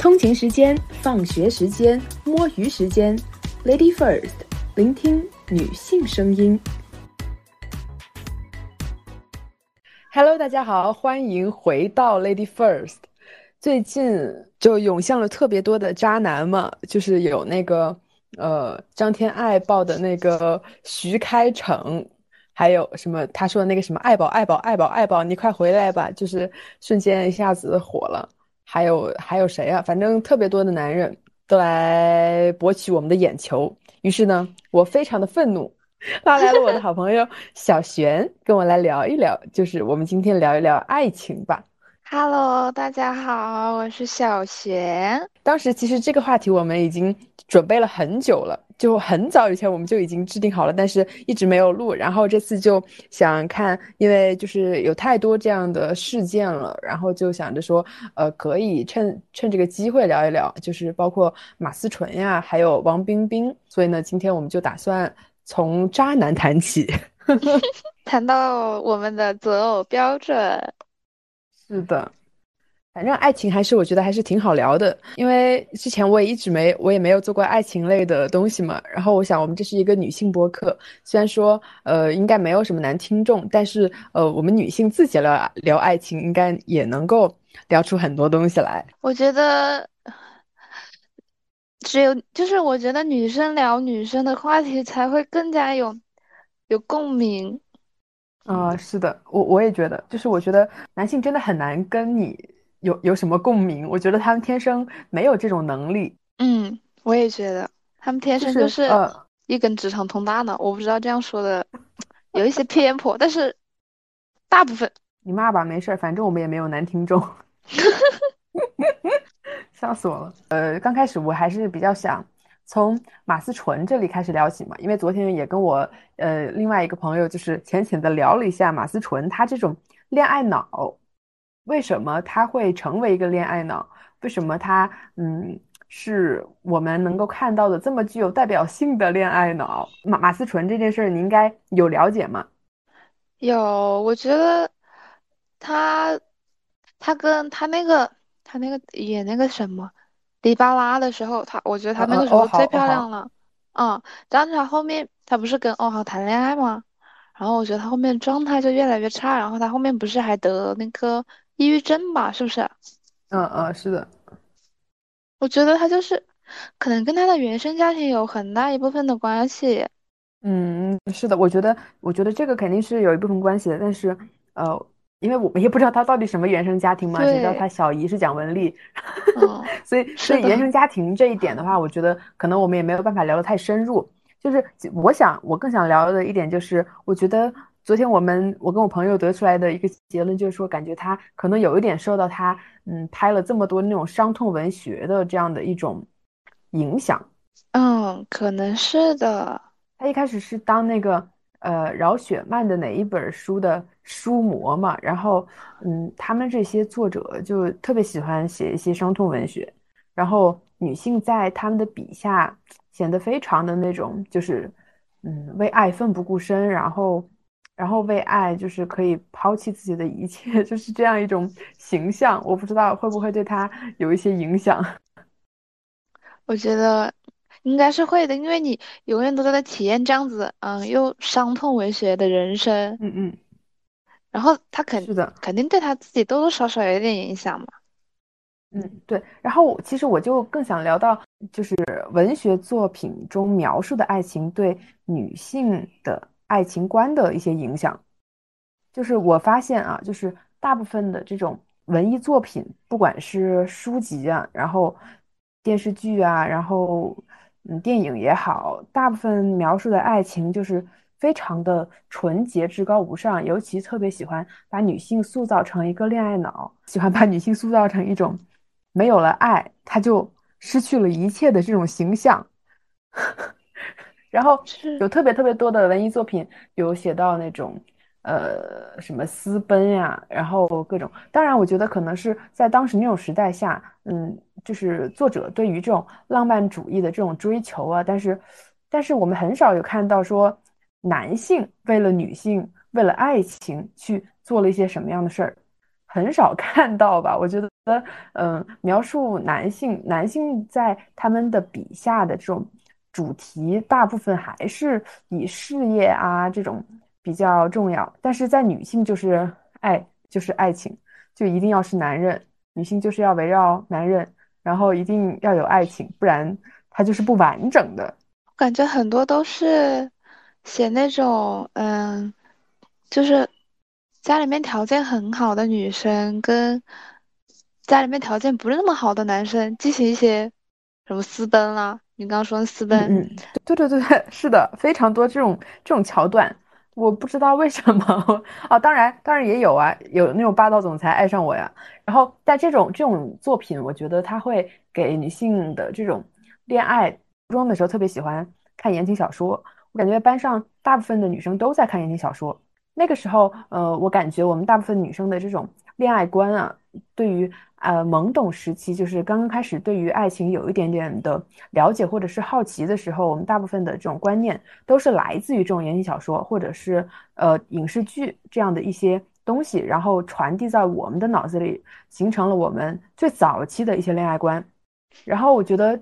通勤时间、放学时间、摸鱼时间，Lady First，聆听女性声音。Hello，大家好，欢迎回到 Lady First。最近就涌向了特别多的渣男嘛，就是有那个呃张天爱报的那个徐开骋，还有什么他说的那个什么爱宝爱宝爱宝爱宝，你快回来吧，就是瞬间一下子火了。还有还有谁啊？反正特别多的男人都来博取我们的眼球。于是呢，我非常的愤怒，拉来了我的好朋友小璇，跟我来聊一聊，就是我们今天聊一聊爱情吧。Hello，大家好，我是小贤。当时其实这个话题我们已经准备了很久了。就很早以前我们就已经制定好了，但是一直没有录。然后这次就想看，因为就是有太多这样的事件了，然后就想着说，呃，可以趁趁这个机会聊一聊，就是包括马思纯呀，还有王冰冰。所以呢，今天我们就打算从渣男谈起，谈到我们的择偶标准。是的。反正爱情还是我觉得还是挺好聊的，因为之前我也一直没我也没有做过爱情类的东西嘛。然后我想我们这是一个女性播客，虽然说呃应该没有什么男听众，但是呃我们女性自己聊聊爱情，应该也能够聊出很多东西来。我觉得只有就是我觉得女生聊女生的话题才会更加有有共鸣。啊，是的，我我也觉得，就是我觉得男性真的很难跟你。有有什么共鸣？我觉得他们天生没有这种能力。嗯，我也觉得他们天生就是一根直肠通大脑。我不知道这样说的有一些偏颇，但是大部分你骂吧，没事儿，反正我们也没有男听众。笑死我了。呃，刚开始我还是比较想从马思纯这里开始聊起嘛，因为昨天也跟我呃另外一个朋友就是浅浅的聊了一下马思纯，他这种恋爱脑。为什么他会成为一个恋爱脑？为什么他嗯是我们能够看到的这么具有代表性的恋爱脑？马马思纯这件事儿，你应该有了解吗？有，我觉得他他跟他那个他那个演那个什么黎巴拉的时候，他我觉得他那个时候最漂亮了。嗯，但是他后面他不是跟欧豪谈恋爱吗？然后我觉得他后面状态就越来越差，然后他后面不是还得那个。抑郁症吧，是不是？嗯嗯，是的。我觉得他就是可能跟他的原生家庭有很大一部分的关系。嗯嗯，是的，我觉得我觉得这个肯定是有一部分关系的。但是呃，因为我们也不知道他到底什么原生家庭嘛，只知道他小姨是蒋雯丽，所以所以原生家庭这一点的话，我觉得可能我们也没有办法聊得太深入。就是我想我更想聊的一点就是，我觉得。昨天我们我跟我朋友得出来的一个结论就是说，感觉他可能有一点受到他嗯拍了这么多那种伤痛文学的这样的一种影响。嗯，可能是的。他一开始是当那个呃饶雪漫的哪一本书的书模嘛，然后嗯他们这些作者就特别喜欢写一些伤痛文学，然后女性在他们的笔下显得非常的那种就是嗯为爱奋不顾身，然后。然后为爱就是可以抛弃自己的一切，就是这样一种形象。我不知道会不会对他有一些影响。我觉得应该是会的，因为你永远都在体验这样子，嗯，又伤痛文学的人生。嗯嗯。然后他肯是的，肯定对他自己多多少少有一点影响嘛。嗯，对。然后其实我就更想聊到，就是文学作品中描述的爱情对女性的。爱情观的一些影响，就是我发现啊，就是大部分的这种文艺作品，不管是书籍啊，然后电视剧啊，然后嗯电影也好，大部分描述的爱情就是非常的纯洁、至高无上，尤其特别喜欢把女性塑造成一个恋爱脑，喜欢把女性塑造成一种没有了爱，她就失去了一切的这种形象。然后有特别特别多的文艺作品，有写到那种，呃，什么私奔呀，然后各种。当然，我觉得可能是在当时那种时代下，嗯，就是作者对于这种浪漫主义的这种追求啊，但是，但是我们很少有看到说男性为了女性，为了爱情去做了一些什么样的事儿，很少 看到吧？我觉得，嗯，描述男性，男性在他们的笔下的这种主题，大部分还是以事业啊这种比较重要，但是在女性就是爱，就是爱情，就一定要是男人，女性就是要围绕男人，然后一定要有爱情，不然它就是不完整的。感觉很多都是写那种，嗯，就是家里面条件很好的女生跟家里面条件不是那么好的男生进行一些什么私奔啦。你刚刚说的私奔，嗯，对对对对，是的，非常多这种这种桥段，我不知道为什么啊。当然，当然也有啊，有那种霸道总裁爱上我呀。然后，但这种这种作品，我觉得它会给女性的这种恋爱。初中的时候特别喜欢看言情小说，我感觉班上大部分的女生都在看言情小说。那个时候，呃，我感觉我们大部分女生的这种恋爱观啊，对于呃懵懂时期，就是刚刚开始对于爱情有一点点的了解或者是好奇的时候，我们大部分的这种观念都是来自于这种言情小说或者是呃影视剧这样的一些东西，然后传递在我们的脑子里，形成了我们最早期的一些恋爱观。然后我觉得。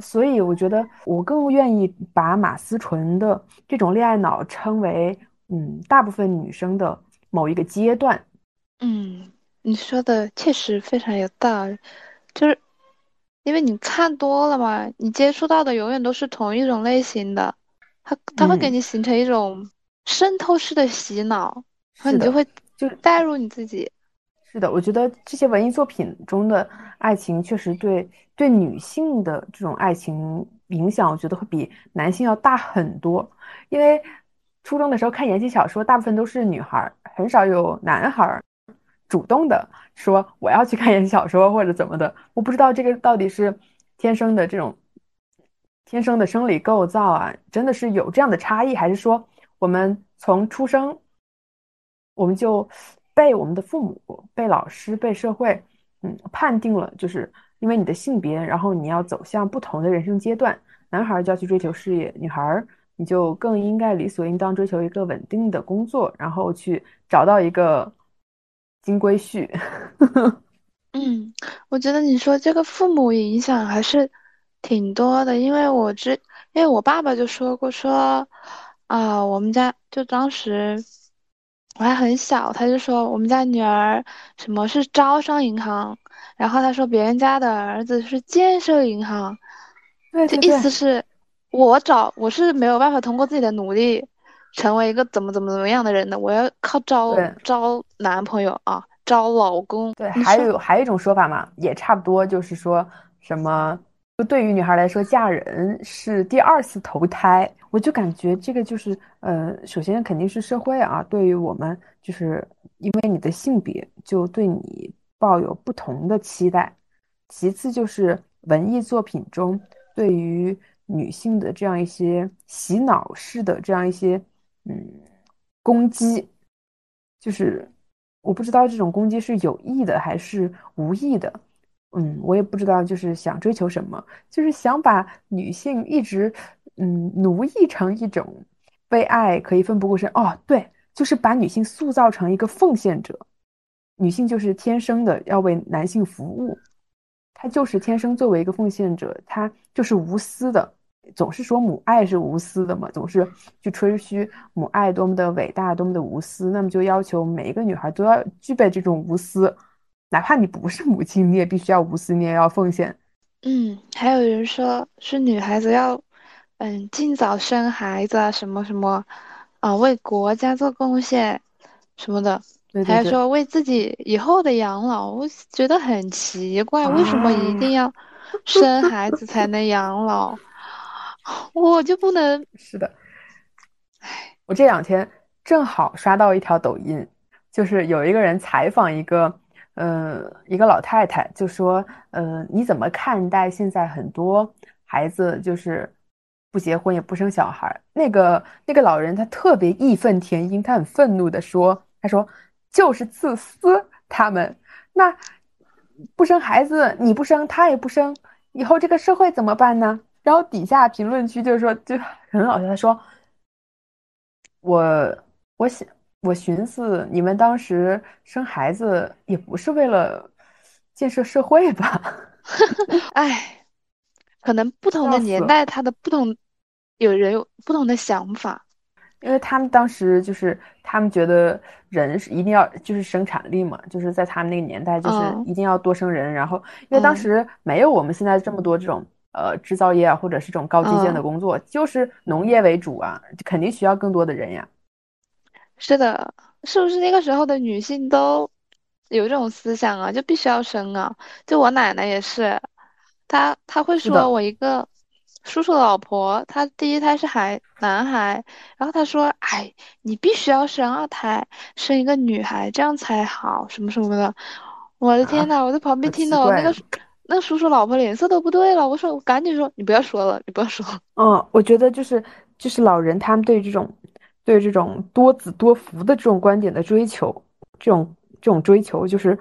所以我觉得我更愿意把马思纯的这种恋爱脑称为，嗯，大部分女生的某一个阶段。嗯，你说的确实非常有道理，就是因为你看多了嘛，你接触到的永远都是同一种类型的，它它会给你形成一种渗透式的洗脑，然后你就会就带入你自己。是的，我觉得这些文艺作品中的爱情确实对对女性的这种爱情影响，我觉得会比男性要大很多。因为初中的时候看言情小说，大部分都是女孩，很少有男孩主动的说我要去看言情小说或者怎么的。我不知道这个到底是天生的这种天生的生理构造啊，真的是有这样的差异，还是说我们从出生我们就。被我们的父母、被老师、被社会，嗯，判定了，就是因为你的性别，然后你要走向不同的人生阶段。男孩就要去追求事业，女孩儿你就更应该理所应当追求一个稳定的工作，然后去找到一个金龟婿。嗯，我觉得你说这个父母影响还是挺多的，因为我之，因为我爸爸就说过，说啊，我们家就当时。我还很小，他就说我们家女儿什么是招商银行，然后他说别人家的儿子是建设银行，这意思是，我找我是没有办法通过自己的努力成为一个怎么怎么怎么样的人的，我要靠招招男朋友啊，招老公。对，还有还有一种说法嘛，也差不多，就是说什么。对于女孩来说，嫁人是第二次投胎，我就感觉这个就是，呃，首先肯定是社会啊，对于我们，就是因为你的性别，就对你抱有不同的期待。其次就是文艺作品中对于女性的这样一些洗脑式的这样一些，嗯，攻击，就是我不知道这种攻击是有意的还是无意的。嗯，我也不知道，就是想追求什么，就是想把女性一直嗯奴役成一种被爱可以奋不顾身哦，对，就是把女性塑造成一个奉献者，女性就是天生的要为男性服务，她就是天生作为一个奉献者，她就是无私的，总是说母爱是无私的嘛，总是去吹嘘母爱多么的伟大，多么的无私，那么就要求每一个女孩都要具备这种无私。哪怕你不是母亲，你也必须要无私，你也要奉献。嗯，还有人说是女孩子要，嗯，尽早生孩子啊，什么什么，啊，为国家做贡献，什么的。还说为自己以后的养老，我觉得很奇怪，为什么一定要生孩子才能养老？我就不能？是的。唉，我这两天正好刷到一条抖音，就是有一个人采访一个。呃，一个老太太就说：“呃，你怎么看待现在很多孩子就是不结婚也不生小孩？”那个那个老人他特别义愤填膺，他很愤怒的说：“他说就是自私，他们那不生孩子，你不生他也不生，以后这个社会怎么办呢？”然后底下评论区就是说就很好笑，他说：“我我想我寻思你们当时生孩子也不是为了建设社会吧？哎，可能不同的年代，他的不同，有人有不同的想法。因为他们当时就是他们觉得人是一定要就是生产力嘛，就是在他们那个年代就是一定要多生人。然后因为当时没有我们现在这么多这种呃制造业啊，或者是这种高精尖的工作，就是农业为主啊，肯定需要更多的人呀。是的，是不是那个时候的女性都有这种思想啊？就必须要生啊！就我奶奶也是，她她会说我一个叔叔的老婆，她第一胎是孩男孩，然后她说：“哎，你必须要生二胎，生一个女孩，这样才好，什么什么的。”我的天呐，我在旁边听到那个那叔叔老婆脸色都不对了。我说：“我赶紧说，你不要说了，你不要说。”嗯，我觉得就是就是老人他们对这种。对这种多子多福的这种观点的追求，这种这种追求就是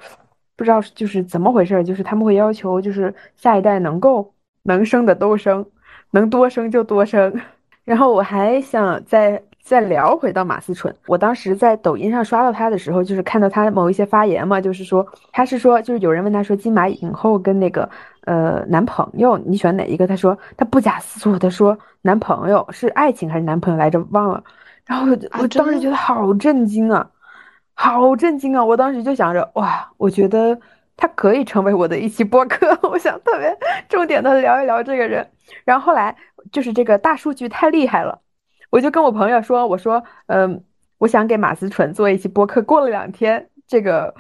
不知道就是怎么回事，就是他们会要求就是下一代能够能生的都生，能多生就多生。然后我还想再再聊回到马思纯，我当时在抖音上刷到他的时候，就是看到他某一些发言嘛，就是说他是说就是有人问他说金马影后跟那个呃男朋友你选哪一个？他说他不假思索的说男朋友是爱情还是男朋友来着？忘了。然后我我当时觉得好震惊啊，好震惊啊！我当时就想着，哇，我觉得他可以成为我的一期播客。我想特别重点的聊一聊这个人。然后后来就是这个大数据太厉害了，我就跟我朋友说，我说，嗯，我想给马思纯做一期播客。过了两天，这个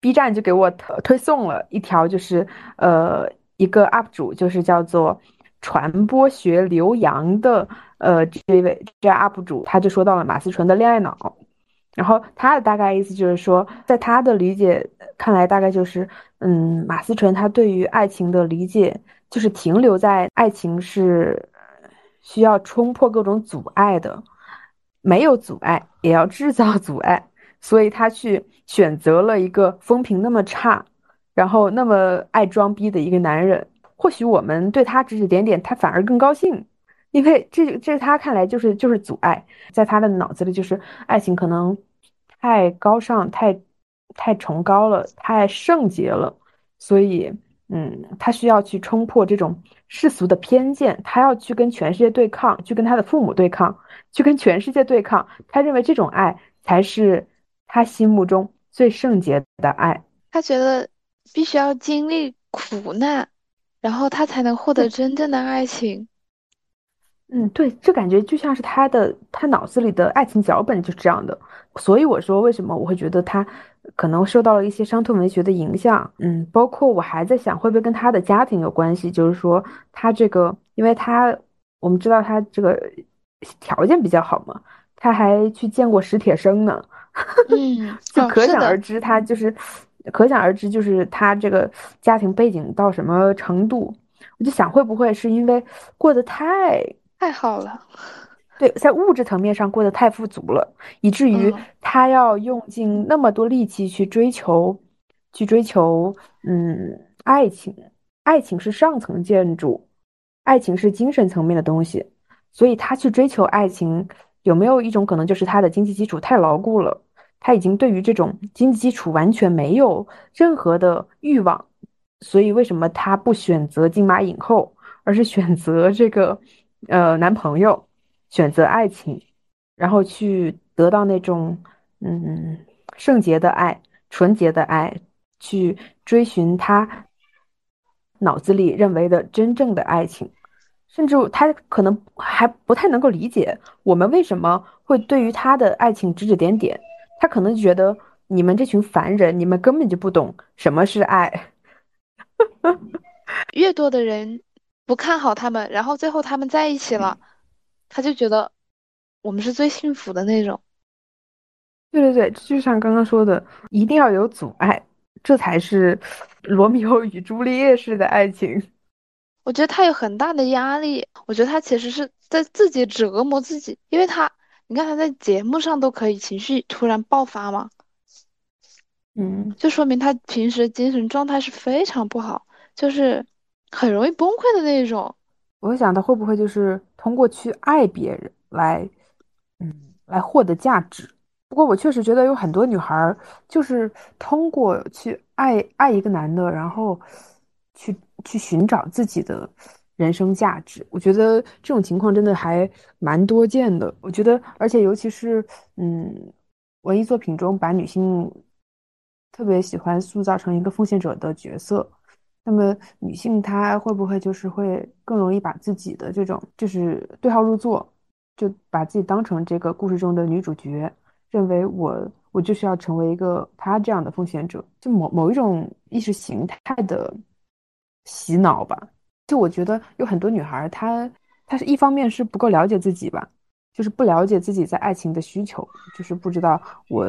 B 站就给我推送了一条，就是呃一个 UP 主，就是叫做传播学刘洋的。呃，这位这 UP 主他就说到了马思纯的恋爱脑，然后他的大概意思就是说，在他的理解看来，大概就是，嗯，马思纯他对于爱情的理解就是停留在爱情是需要冲破各种阻碍的，没有阻碍也要制造阻碍，所以他去选择了一个风评那么差，然后那么爱装逼的一个男人。或许我们对他指指点点，他反而更高兴。因为这这是他看来就是就是阻碍，在他的脑子里就是爱情可能太高尚、太太崇高了、太圣洁了，所以嗯，他需要去冲破这种世俗的偏见，他要去跟全世界对抗，去跟他的父母对抗，去跟全世界对抗。他认为这种爱才是他心目中最圣洁的爱。他觉得必须要经历苦难，然后他才能获得真正的爱情。嗯，对，这感觉就像是他的他脑子里的爱情脚本就是这样的，所以我说为什么我会觉得他可能受到了一些伤痛文学的影响。嗯，包括我还在想会不会跟他的家庭有关系，就是说他这个，因为他我们知道他这个条件比较好嘛，他还去见过史铁生呢，嗯，就可想而知他就是可想而知就是他这个家庭背景到什么程度。我就想会不会是因为过得太。太好了，对，在物质层面上过得太富足了，以至于他要用尽那么多力气去追求，去追求，嗯，爱情。爱情是上层建筑，爱情是精神层面的东西，所以他去追求爱情，有没有一种可能，就是他的经济基础太牢固了，他已经对于这种经济基础完全没有任何的欲望，所以为什么他不选择金马影后，而是选择这个？呃，男朋友选择爱情，然后去得到那种嗯圣洁的爱、纯洁的爱，去追寻他脑子里认为的真正的爱情，甚至他可能还不太能够理解我们为什么会对于他的爱情指指点点，他可能觉得你们这群凡人，你们根本就不懂什么是爱。越多的人。不看好他们，然后最后他们在一起了，他就觉得我们是最幸福的那种。对对对，就像刚刚说的，一定要有阻碍，这才是 罗密欧与朱丽叶式的爱情。我觉得他有很大的压力，我觉得他其实是在自己折磨自己，因为他，你看他在节目上都可以情绪突然爆发嘛，嗯，就说明他平时精神状态是非常不好，就是。很容易崩溃的那种，我想他会不会就是通过去爱别人来，嗯，来获得价值？不过我确实觉得有很多女孩就是通过去爱爱一个男的，然后去去寻找自己的人生价值。我觉得这种情况真的还蛮多见的。我觉得，而且尤其是嗯，文艺作品中把女性特别喜欢塑造成一个奉献者的角色。那么女性她会不会就是会更容易把自己的这种就是对号入座，就把自己当成这个故事中的女主角，认为我我就是要成为一个她这样的奉献者，就某某一种意识形态的洗脑吧。就我觉得有很多女孩她她是一方面是不够了解自己吧，就是不了解自己在爱情的需求，就是不知道我。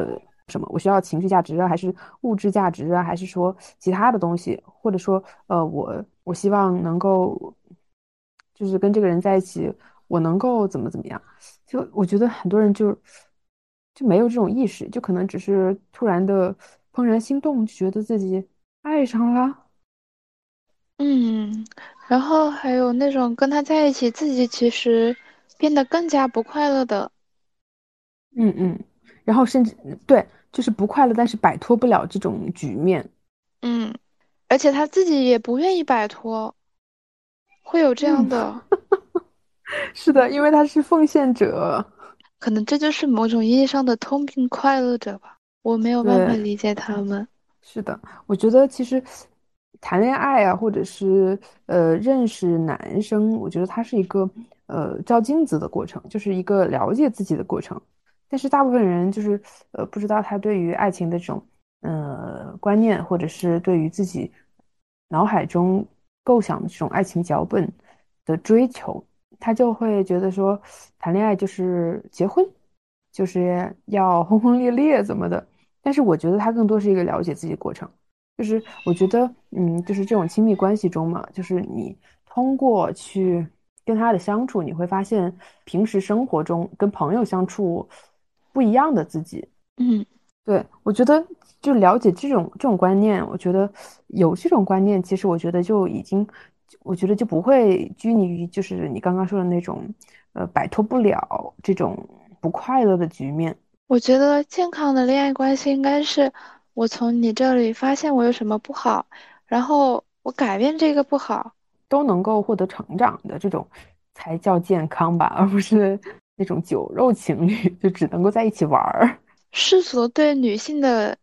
什么？我需要情绪价值啊，还是物质价值啊，还是说其他的东西？或者说，呃，我我希望能够，就是跟这个人在一起，我能够怎么怎么样？就我觉得很多人就就没有这种意识，就可能只是突然的怦然心动，觉得自己爱上了。嗯，然后还有那种跟他在一起，自己其实变得更加不快乐的。嗯嗯。然后甚至对，就是不快乐，但是摆脱不了这种局面。嗯，而且他自己也不愿意摆脱，会有这样的。是的，因为他是奉献者，可能这就是某种意义上的通病快乐者吧。我没有办法理解他们。是的，我觉得其实谈恋爱啊，或者是呃认识男生，我觉得它是一个呃照镜子的过程，就是一个了解自己的过程。但是大部分人就是呃不知道他对于爱情的这种呃观念，或者是对于自己脑海中构想的这种爱情脚本的追求，他就会觉得说谈恋爱就是结婚，就是要轰轰烈烈怎么的。但是我觉得他更多是一个了解自己的过程，就是我觉得嗯就是这种亲密关系中嘛，就是你通过去跟他的相处，你会发现平时生活中跟朋友相处。不一样的自己，嗯，对我觉得就了解这种这种观念，我觉得有这种观念，其实我觉得就已经，我觉得就不会拘泥于就是你刚刚说的那种，呃，摆脱不了这种不快乐的局面。我觉得健康的恋爱关系应该是我从你这里发现我有什么不好，然后我改变这个不好，都能够获得成长的这种才叫健康吧，而不是。那种酒肉情侣就只能够在一起玩儿。世俗对女性的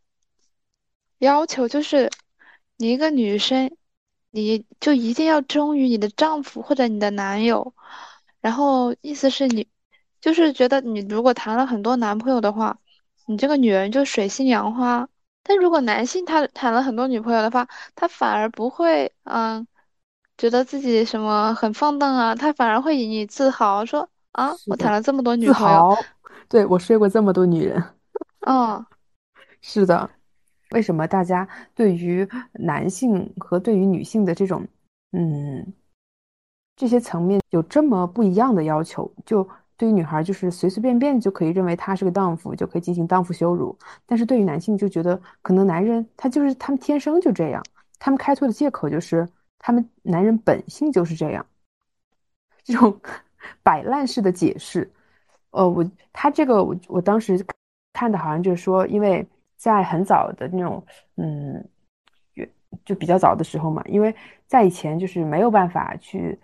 要求就是，你一个女生，你就一定要忠于你的丈夫或者你的男友。然后意思是你，就是觉得你如果谈了很多男朋友的话，你这个女人就水性杨花。但如果男性他谈了很多女朋友的话，他反而不会嗯，觉得自己什么很放荡啊，他反而会引以自豪说。啊！我谈了这么多女朋友，对我睡过这么多女人。嗯，是的。为什么大家对于男性和对于女性的这种嗯这些层面有这么不一样的要求？就对于女孩，就是随随便便就可以认为她是个荡妇，就可以进行荡妇羞辱；但是对于男性，就觉得可能男人他就是他们天生就这样，他们开脱的借口就是他们男人本性就是这样，这种。摆烂式的解释，呃，我他这个我我当时看的好像就是说，因为在很早的那种，嗯，就比较早的时候嘛，因为在以前就是没有办法去，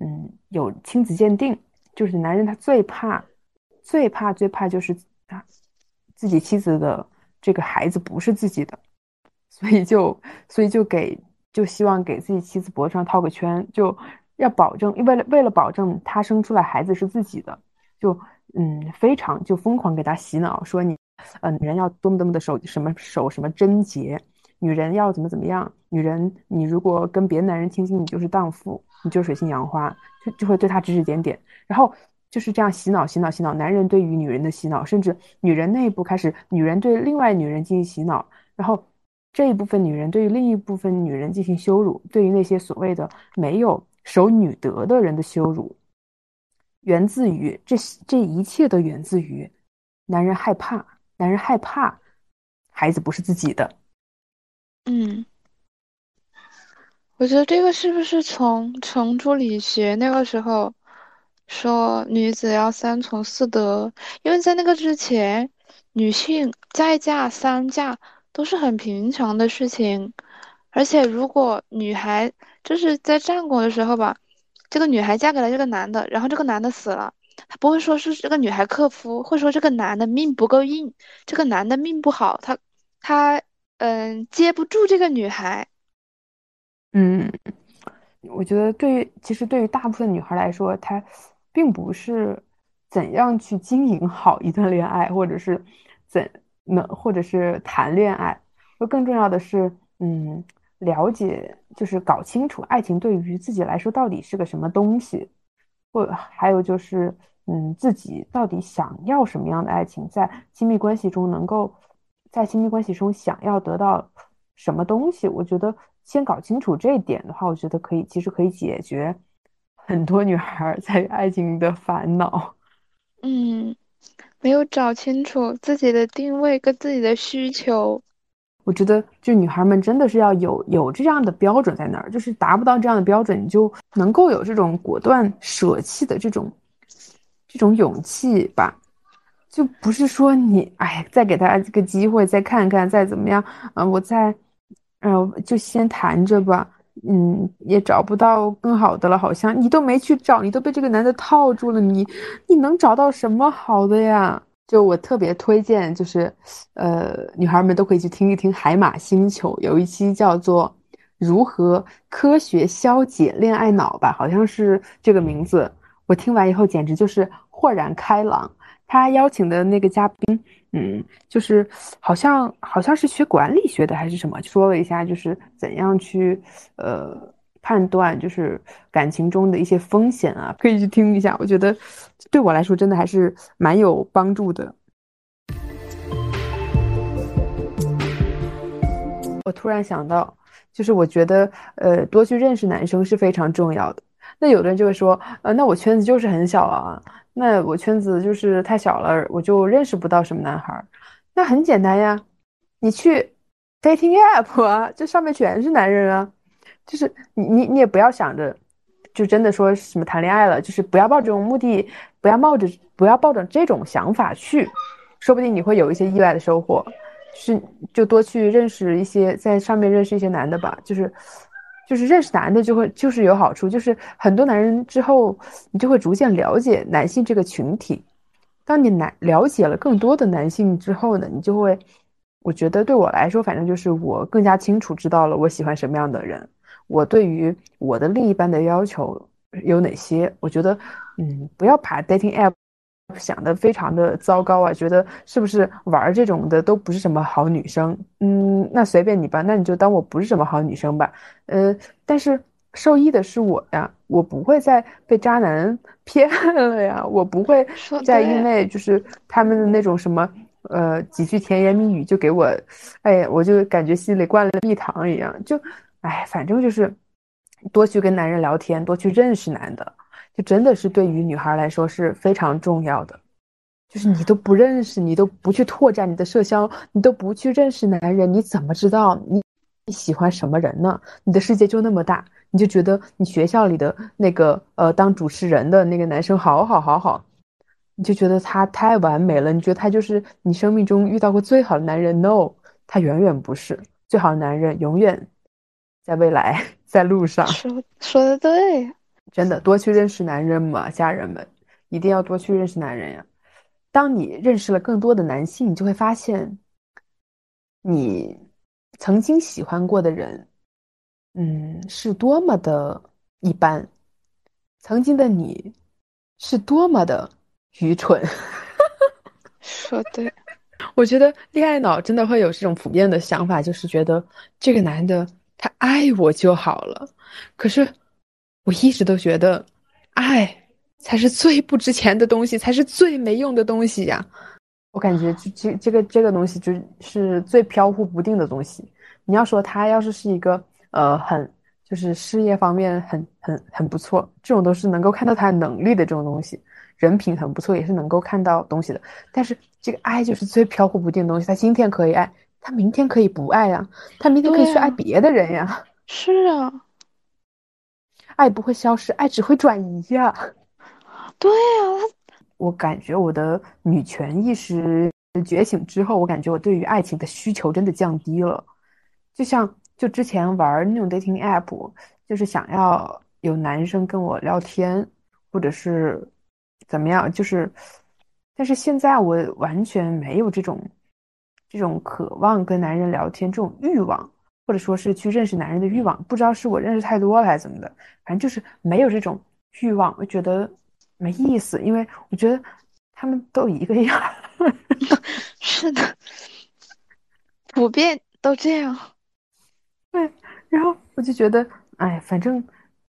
嗯，有亲子鉴定，就是男人他最怕、最怕、最怕就是他自己妻子的这个孩子不是自己的，所以就所以就给就希望给自己妻子脖子上套个圈，就。要保证，为了为了保证他生出来孩子是自己的，就嗯非常就疯狂给他洗脑，说你，呃，女人要多么多么的守什么守什么贞洁，女人要怎么怎么样，女人你如果跟别的男人亲近，你就是荡妇，你就水性杨花，就就会对他指指点点，然后就是这样洗脑洗脑洗脑，男人对于女人的洗脑，甚至女人内部开始女人对另外女人进行洗脑，然后这一部分女人对于另一部分女人进行羞辱，对于那些所谓的没有。守女德的人的羞辱，源自于这这一切都源自于男人害怕，男人害怕孩子不是自己的。嗯，我觉得这个是不是从程朱理学那个时候说女子要三从四德？因为在那个之前，女性再嫁三嫁都是很平常的事情，而且如果女孩就是在战国的时候吧，这个女孩嫁给了这个男的，然后这个男的死了，他不会说是这个女孩克夫，会说这个男的命不够硬，这个男的命不好，他他嗯接不住这个女孩。嗯，我觉得对于其实对于大部分女孩来说，她并不是怎样去经营好一段恋爱，或者是怎能，或者是谈恋爱，而更重要的是，嗯，了解就是搞清楚爱情对于自己来说到底是个什么东西，或还有就是，嗯，自己到底想要什么样的爱情，在亲密关系中能够在亲密关系中想要得到什么东西，我觉得。先搞清楚这一点的话，我觉得可以，其实可以解决 很多女孩在爱情的烦恼。嗯，没有找清楚自己的定位跟自己的需求。我觉得，就女孩们真的是要有有这样的标准在那儿，就是达不到这样的标准，你就能够有这种果断舍弃的这种这种勇气吧。就不是说你哎，再给他这个机会，再看看，再怎么样，嗯，我再。嗯，就先谈着吧。嗯，也找不到更好的了，好像你都没去找，你都被这个男的套住了，你你能找到什么好的呀？就我特别推荐，就是呃，女孩们都可以去听一听《海马星球》，有一期叫做《如何科学消解恋爱脑》吧，好像是这个名字。我听完以后简直就是豁然开朗。他邀请的那个嘉宾。嗯，就是好像好像是学管理学的还是什么，说了一下就是怎样去呃判断就是感情中的一些风险啊，可以去听一下。我觉得对我来说真的还是蛮有帮助的。我突然想到，就是我觉得呃多去认识男生是非常重要的。那有的人就会说，呃，那我圈子就是很小啊。那我圈子就是太小了，我就认识不到什么男孩。那很简单呀，你去 dating app 啊，这上面全是男人啊。就是你你你也不要想着，就真的说什么谈恋爱了，就是不要抱这种目的，不要冒着不要抱着这种想法去，说不定你会有一些意外的收获。是就多去认识一些，在上面认识一些男的吧，就是。就是认识男的就会就是有好处，就是很多男人之后，你就会逐渐了解男性这个群体。当你男了解了更多的男性之后呢，你就会，我觉得对我来说，反正就是我更加清楚知道了我喜欢什么样的人，我对于我的另一半的要求有哪些。我觉得，嗯，不要把 dating app。想的非常的糟糕啊，觉得是不是玩这种的都不是什么好女生？嗯，那随便你吧，那你就当我不是什么好女生吧。呃，但是受益的是我呀，我不会再被渣男 骗了呀，我不会再因为就是他们的那种什么呃几句甜言蜜语就给我，哎，我就感觉心里灌了蜜糖一样，就哎，反正就是多去跟男人聊天，多去认识男的。就真的是对于女孩来说是非常重要的，就是你都不认识，你都不去拓展你的社交，你都不去认识男人，你怎么知道你你喜欢什么人呢？你的世界就那么大，你就觉得你学校里的那个呃当主持人的那个男生好好好好，你就觉得他太完美了，你觉得他就是你生命中遇到过最好的男人？No，他远远不是最好的男人，永远在未来，在路上。说说的对。真的多去认识男人嘛，家人们一定要多去认识男人呀。当你认识了更多的男性，你就会发现，你曾经喜欢过的人，嗯，是多么的一般。曾经的你，是多么的愚蠢。说对，我觉得恋爱脑真的会有这种普遍的想法，就是觉得这个男的他爱我就好了。可是。我一直都觉得，爱才是最不值钱的东西，才是最没用的东西呀。我感觉这这这个这个东西就是最飘忽不定的东西。你要说他要是是一个呃很就是事业方面很很很不错，这种都是能够看到他能力的这种东西，人品很不错也是能够看到东西的。但是这个爱就是最飘忽不定的东西，他今天可以爱，他明天可以不爱呀，他明天可以去爱别的人呀。是啊。爱不会消失，爱只会转移呀。对呀，我感觉我的女权意识觉醒之后，我感觉我对于爱情的需求真的降低了。就像就之前玩那种 dating app，就是想要有男生跟我聊天，或者是怎么样，就是，但是现在我完全没有这种这种渴望跟男人聊天这种欲望，或者说是去认识男人的欲望。不知道是我认识太多了还是怎么的，反正就是没有这种欲望，我觉得没意思，因为我觉得他们都一个样。是的，普遍都这样。对，然后我就觉得，哎，反正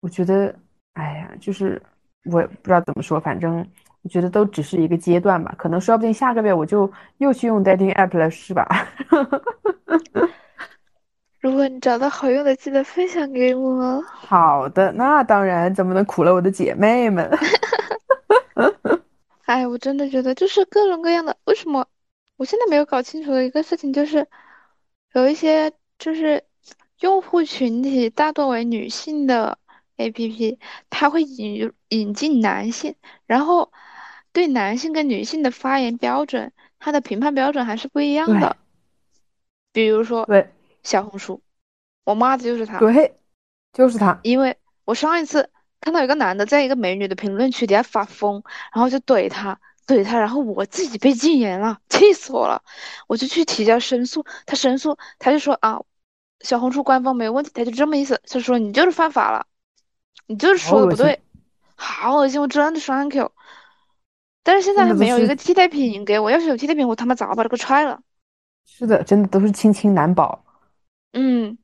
我觉得，哎呀，就是我也不知道怎么说，反正我觉得都只是一个阶段吧。可能说不定下个月我就又去用 dating app 了，是吧？如果你找到好用的，记得分享给我。好的，那当然，怎么能苦了我的姐妹们？哎，我真的觉得就是各种各样的。为什么我现在没有搞清楚的一个事情就是，有一些就是用户群体大多为女性的 APP，它会引引进男性，然后对男性跟女性的发言标准，它的评判标准还是不一样的。比如说，对小红书，我骂的就是他，对，就是他，因为我上一次。看到一个男的在一个美女的评论区底下发疯，然后就怼他，怼他，然后我自己被禁言了，气死我了，我就去提交申诉。他申诉，他就说啊，小红书官方没有问题，他就这么意思，他说你就是犯法了，你就是说的不对，好恶心，我真的双 Q。但是现在还没有一个替代品给我，要是有替代品，我他妈早把这个踹了。是的，真的都是亲亲难保。嗯，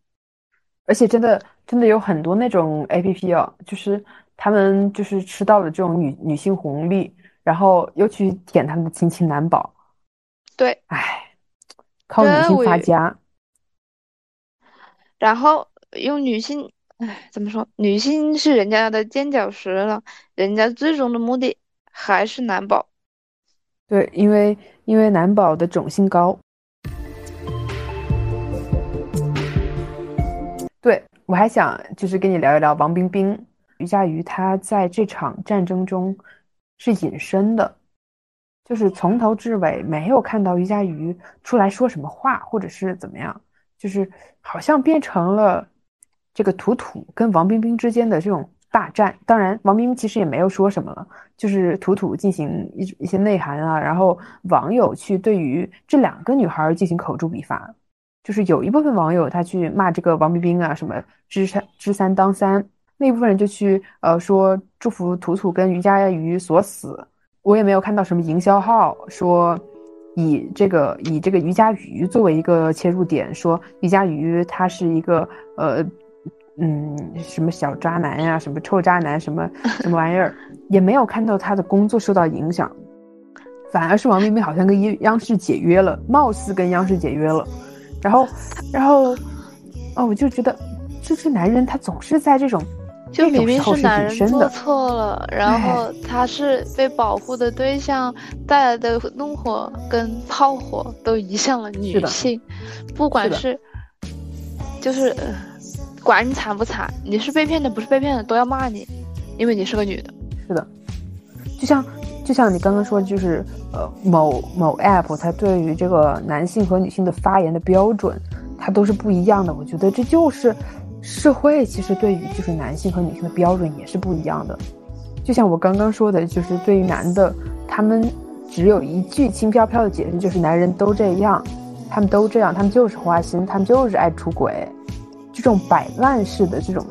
而且真的。真的有很多那种 A P P 哦，就是他们就是吃到了这种女女性红利，然后又去舔他们的亲亲难保。对，唉，靠女性发家。然后用女性，唉，怎么说？女性是人家的垫脚石了，人家最终的目的还是男宝。对，因为因为男宝的种姓高。对。我还想就是跟你聊一聊王冰冰，于佳瑜她在这场战争中是隐身的，就是从头至尾没有看到于佳瑜出来说什么话，或者是怎么样，就是好像变成了这个图图跟王冰冰之间的这种大战。当然，王冰冰其实也没有说什么了，就是图图进行一一些内涵啊，然后网友去对于这两个女孩进行口诛笔伐。就是有一部分网友他去骂这个王冰冰啊，什么知三知三当三，那一部分人就去呃说祝福图图跟于佳瑜所死。我也没有看到什么营销号说以这个以这个于佳瑜作为一个切入点，说于佳瑜他是一个呃嗯什么小渣男呀，什么臭渣男，什么 什么玩意儿，也没有看到他的工作受到影响，反而是王冰冰好像跟央央视解约了，貌似跟央视解约了。然后，然后，哦，我就觉得，这这男人他总是在这种，就明明是男人做错了，然后他是被保护的对象，带来的怒火跟炮火都移向了女性，不管是，就是，管你惨不惨，你是被骗的不是被骗的都要骂你，因为你是个女的。是的，就像。就像你刚刚说，就是呃，某某 app 它对于这个男性和女性的发言的标准，它都是不一样的。我觉得这就是社会其实对于就是男性和女性的标准也是不一样的。就像我刚刚说的，就是对于男的，他们只有一句轻飘飘的解释，就是男人都这样，他们都这样，他们就是花心，他们就是爱出轨，这种摆烂式的这种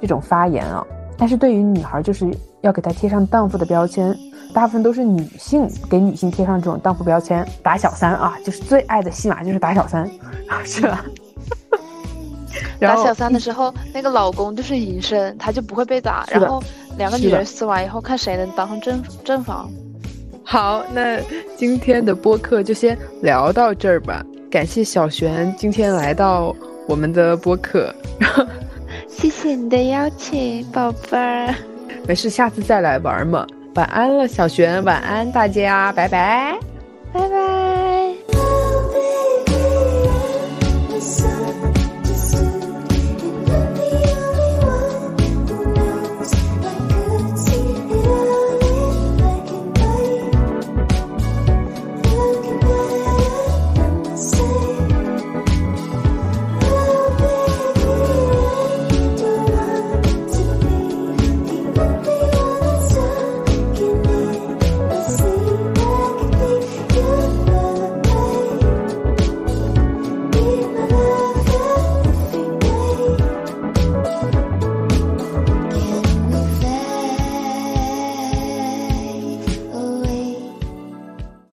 这种发言啊。但是对于女孩，就是要给她贴上荡妇的标签。大部分都是女性给女性贴上这种荡妇标签，打小三啊，就是最爱的戏码就是打小三，是吧？打小三的时候，那个老公就是隐身，他就不会被打。然后两个女人撕完以后，看谁能当上正正房。好，那今天的播客就先聊到这儿吧。感谢小璇今天来到我们的播客，谢谢你的邀请，宝贝儿。没事，下次再来玩嘛。晚安了，小璇。晚安，大家，拜拜。